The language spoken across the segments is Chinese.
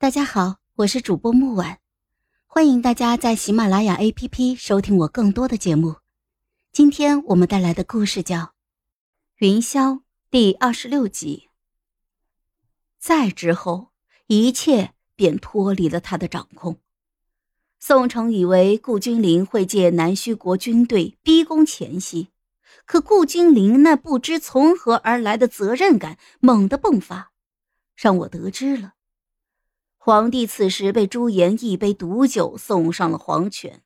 大家好，我是主播木婉，欢迎大家在喜马拉雅 APP 收听我更多的节目。今天我们带来的故事叫《云霄》第二十六集。再之后，一切便脱离了他的掌控。宋城以为顾君临会借南虚国军队逼宫前夕，可顾君临那不知从何而来的责任感猛地迸发，让我得知了。皇帝此时被朱颜一杯毒酒送上了黄泉，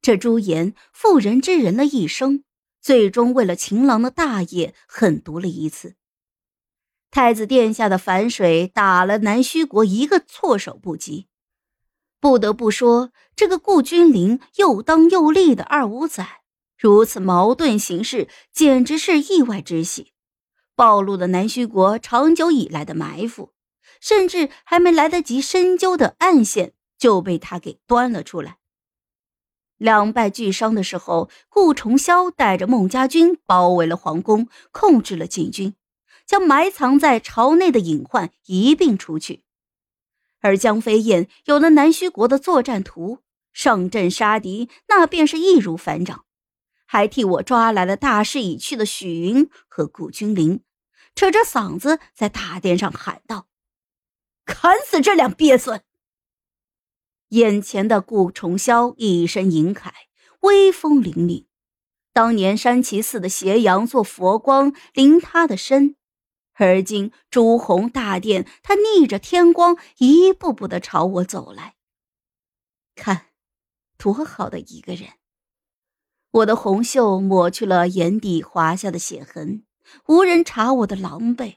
这朱颜妇人之仁了一生，最终为了情郎的大业狠毒了一次。太子殿下的反水打了南虚国一个措手不及。不得不说，这个顾君临又当又立的二五仔，如此矛盾行事，简直是意外之喜，暴露了南虚国长久以来的埋伏。甚至还没来得及深究的暗线，就被他给端了出来。两败俱伤的时候，顾重霄带着孟家军包围了皇宫，控制了禁军，将埋藏在朝内的隐患一并除去。而江飞燕有了南虚国的作战图，上阵杀敌那便是易如反掌，还替我抓来了大势已去的许云和顾君临，扯着嗓子在大殿上喊道。砍死这两鳖孙！眼前的顾重霄一身银铠，威风凛凛。当年山崎寺的斜阳做佛光临他的身，而今朱红大殿，他逆着天光一步步的朝我走来。看，多好的一个人！我的红袖抹去了眼底滑下的血痕，无人查我的狼狈。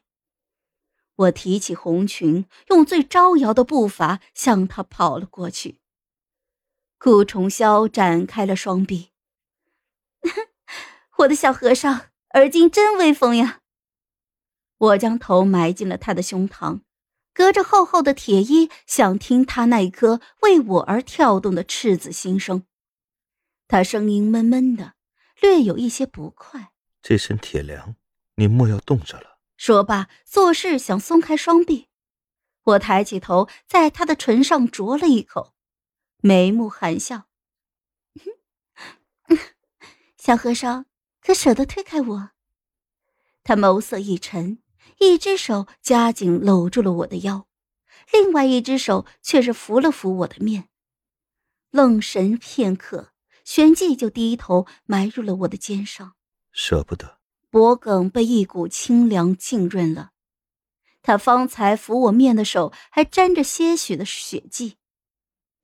我提起红裙，用最招摇的步伐向他跑了过去。顾重霄展开了双臂，我的小和尚，而今真威风呀！我将头埋进了他的胸膛，隔着厚厚的铁衣，想听他那一颗为我而跳动的赤子心声。他声音闷闷的，略有一些不快：“这身铁梁，你莫要冻着了。”说罢，做事想松开双臂。我抬起头，在他的唇上啄了一口，眉目含笑：“小和尚，可舍得推开我？”他眸色一沉，一只手夹紧搂住了我的腰，另外一只手却是扶了扶我的面。愣神片刻，旋即就低头埋入了我的肩上。舍不得。脖颈被一股清凉浸润了，他方才抚我面的手还沾着些许的血迹。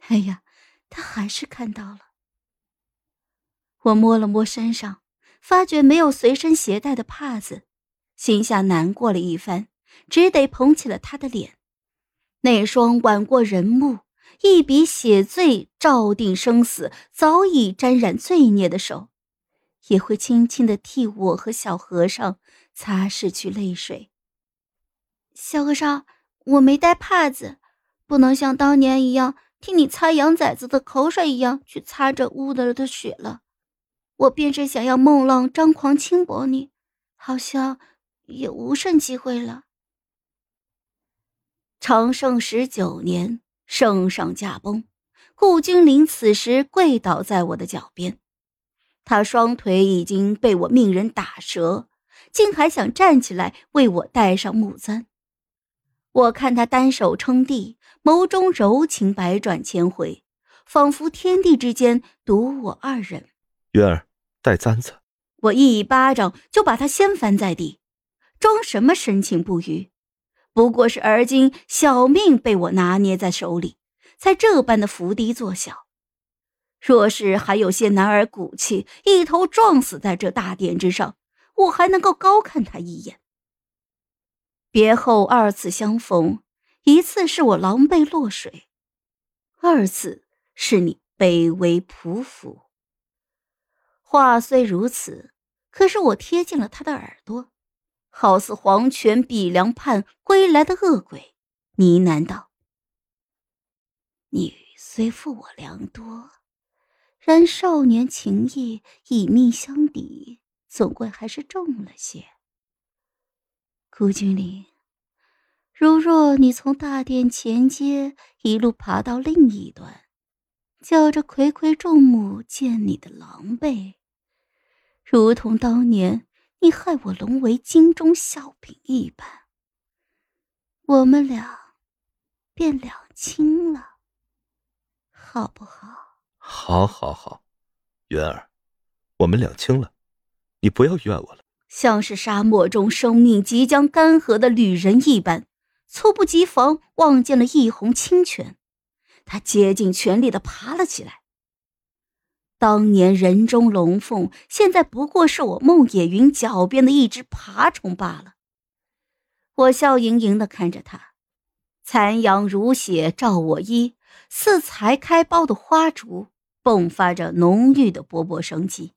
哎呀，他还是看到了。我摸了摸身上，发觉没有随身携带的帕子，心下难过了一番，只得捧起了他的脸。那双挽过人目，一笔写罪照定生死，早已沾染罪孽的手。也会轻轻的替我和小和尚擦拭去泪水。小和尚，我没带帕子，不能像当年一样替你擦羊崽子的口水一样去擦这污了的血了。我便是想要孟浪张狂轻薄你，好像也无甚机会了。长盛十九年，圣上驾崩，顾君临此时跪倒在我的脚边。他双腿已经被我命人打折，竟还想站起来为我戴上木簪。我看他单手撑地，眸中柔情百转千回，仿佛天地之间独我二人。云儿，带簪子。我一巴掌就把他掀翻在地，装什么深情不渝？不过是而今小命被我拿捏在手里，才这般的伏低作小。若是还有些男儿骨气，一头撞死在这大殿之上，我还能够高看他一眼。别后二次相逢，一次是我狼狈落水，二次是你卑微匍匐。话虽如此，可是我贴近了他的耳朵，好似黄泉比梁畔归来的恶鬼，呢喃道：“你虽负我良多。”然少年情谊以命相抵，总归还是重了些。顾君临，如若你从大殿前街一路爬到另一端，叫着睽睽众目见你的狼狈，如同当年你害我沦为京中笑柄一般，我们俩便两清了，好不好？好，好，好，云儿，我们两清了，你不要怨我了。像是沙漠中生命即将干涸的旅人一般。猝不及防，望见了一泓清泉，他竭尽全力的爬了起来。当年人中龙凤，现在不过是我孟野云脚边的一只爬虫罢了。我笑盈盈的看着他，残阳如血照我衣，似才开苞的花烛，迸发着浓郁的勃勃生机。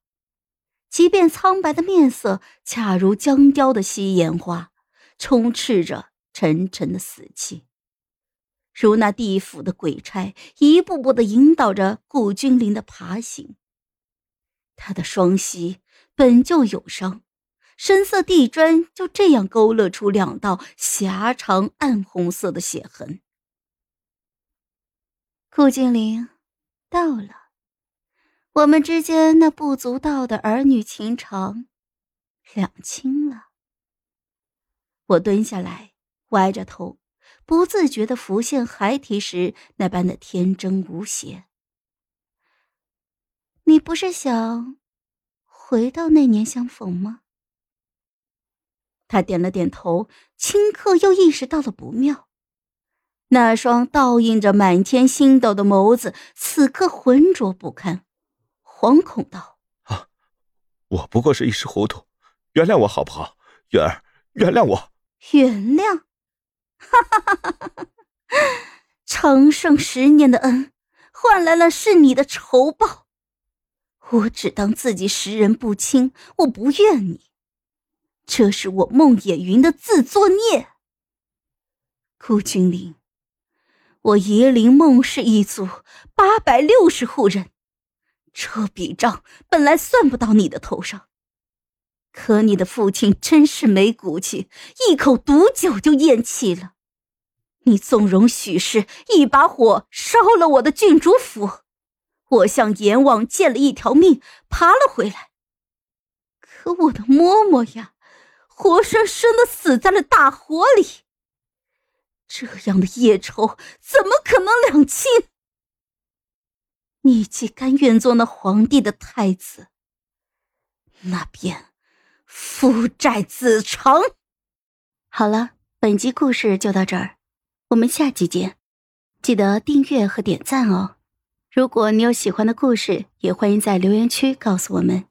即便苍白的面色，恰如僵雕的西岩花，充斥着。沉沉的死气，如那地府的鬼差，一步步的引导着顾君临的爬行。他的双膝本就有伤，深色地砖就这样勾勒出两道狭长暗红色的血痕。顾君临，到了，我们之间那不足道的儿女情长，两清了。我蹲下来。歪着头，不自觉的浮现孩提时那般的天真无邪。你不是想回到那年相逢吗？他点了点头，顷刻又意识到了不妙，那双倒映着满天星斗的眸子此刻浑浊不堪，惶恐道：“啊，我不过是一时糊涂，原谅我好不好？月儿，原谅我，原谅。”哈哈哈哈哈！长盛十年的恩，换来了是你的仇报。我只当自己识人不清，我不怨你。这是我孟野云的自作孽。顾君临，我夷陵孟氏一族八百六十户人，这笔账本来算不到你的头上。可你的父亲真是没骨气，一口毒酒就咽气了。你纵容许氏一把火烧了我的郡主府，我向阎王借了一条命，爬了回来。可我的嬷嬷呀，活生生的死在了大火里。这样的业仇怎么可能两清？你既甘愿做那皇帝的太子，那便。父债子偿。好了，本集故事就到这儿，我们下集见，记得订阅和点赞哦。如果你有喜欢的故事，也欢迎在留言区告诉我们。